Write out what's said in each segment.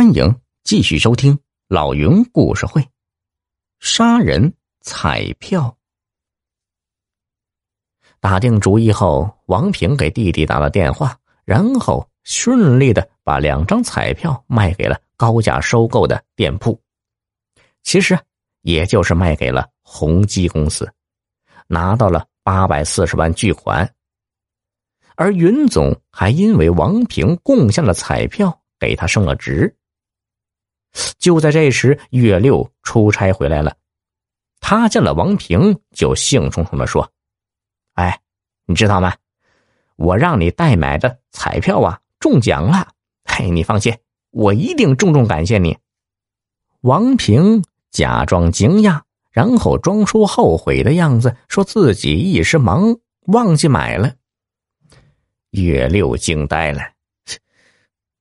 欢迎继续收听老云故事会。杀人彩票。打定主意后，王平给弟弟打了电话，然后顺利的把两张彩票卖给了高价收购的店铺。其实，也就是卖给了宏基公司，拿到了八百四十万巨款。而云总还因为王平贡献了彩票。给他升了职。就在这时，岳六出差回来了。他见了王平，就兴冲冲的说：“哎，你知道吗？我让你代买的彩票啊，中奖了！嘿，你放心，我一定重重感谢你。”王平假装惊讶，然后装出后悔的样子，说自己一时忙忘记买了。岳六惊呆了。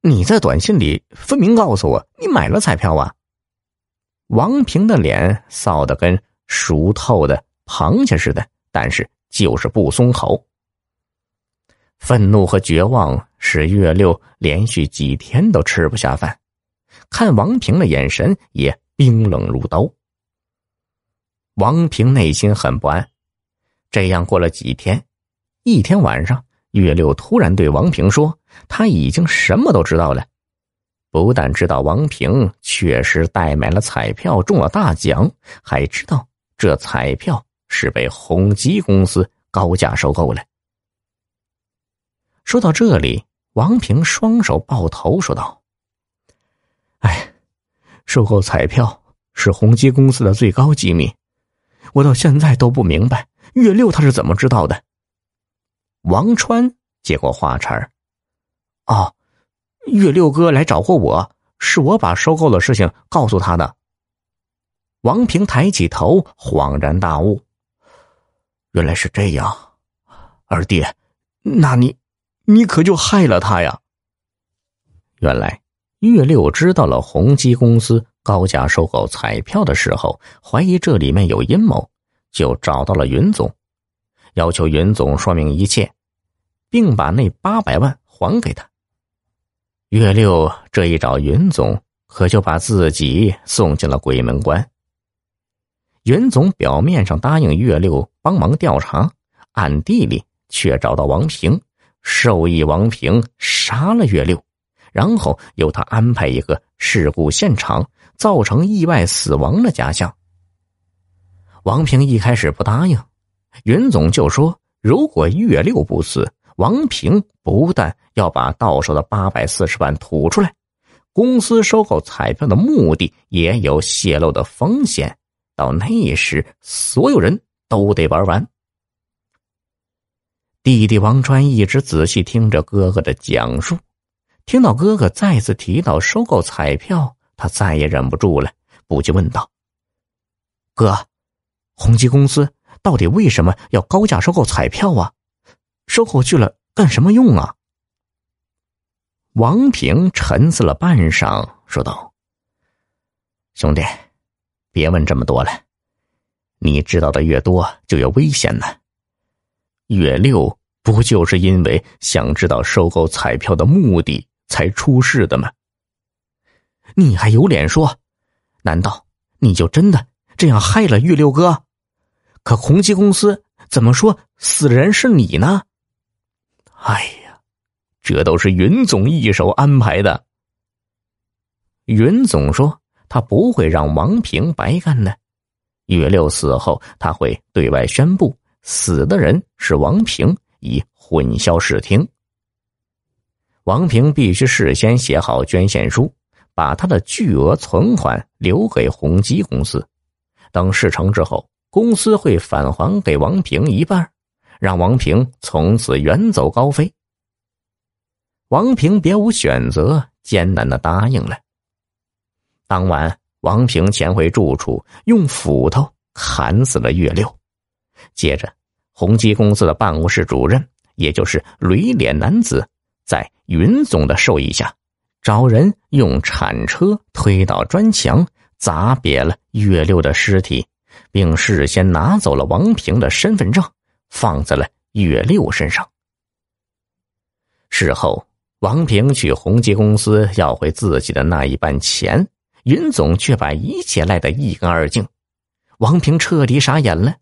你在短信里分明告诉我你买了彩票啊！王平的脸臊得跟熟透的螃蟹似的，但是就是不松口。愤怒和绝望使岳六连续几天都吃不下饭，看王平的眼神也冰冷如刀。王平内心很不安。这样过了几天，一天晚上。岳六突然对王平说：“他已经什么都知道了，不但知道王平确实代买了彩票中了大奖，还知道这彩票是被宏基公司高价收购了。”说到这里，王平双手抱头说道：“哎，收购彩票是宏基公司的最高机密，我到现在都不明白岳六他是怎么知道的。”王川接过话茬儿：“哦，岳六哥来找过我，是我把收购的事情告诉他的。”王平抬起头，恍然大悟：“原来是这样，二弟，那你，你可就害了他呀？”原来岳六知道了宏基公司高价收购彩票的时候，怀疑这里面有阴谋，就找到了云总。要求云总说明一切，并把那八百万还给他。岳六这一找云总，可就把自己送进了鬼门关。云总表面上答应岳六帮忙调查，暗地里却找到王平，授意王平杀了岳六，然后由他安排一个事故现场造成意外死亡的假象。王平一开始不答应。云总就说：“如果岳六不死，王平不但要把到手的八百四十万吐出来，公司收购彩票的目的也有泄露的风险。到那时，所有人都得玩完。”弟弟王川一直仔细听着哥哥的讲述，听到哥哥再次提到收购彩票，他再也忍不住了，不禁问道：“哥，宏基公司？”到底为什么要高价收购彩票啊？收购去了干什么用啊？王平沉思了半晌，说道：“兄弟，别问这么多了，你知道的越多就越危险呢。岳六不就是因为想知道收购彩票的目的才出事的吗？你还有脸说？难道你就真的这样害了玉六哥？”可宏基公司怎么说死人是你呢？哎呀，这都是云总一手安排的。云总说他不会让王平白干的。岳六死后，他会对外宣布死的人是王平，以混淆视听。王平必须事先写好捐献书，把他的巨额存款留给宏基公司，等事成之后。公司会返还给王平一半，让王平从此远走高飞。王平别无选择，艰难的答应了。当晚，王平潜回住处，用斧头砍死了岳六。接着，宏基公司的办公室主任，也就是驴脸男子，在云总的授意下，找人用铲车推倒砖墙，砸瘪了岳六的尸体。并事先拿走了王平的身份证，放在了岳六身上。事后，王平去宏基公司要回自己的那一半钱，云总却把一切赖得一干二净。王平彻底傻眼了。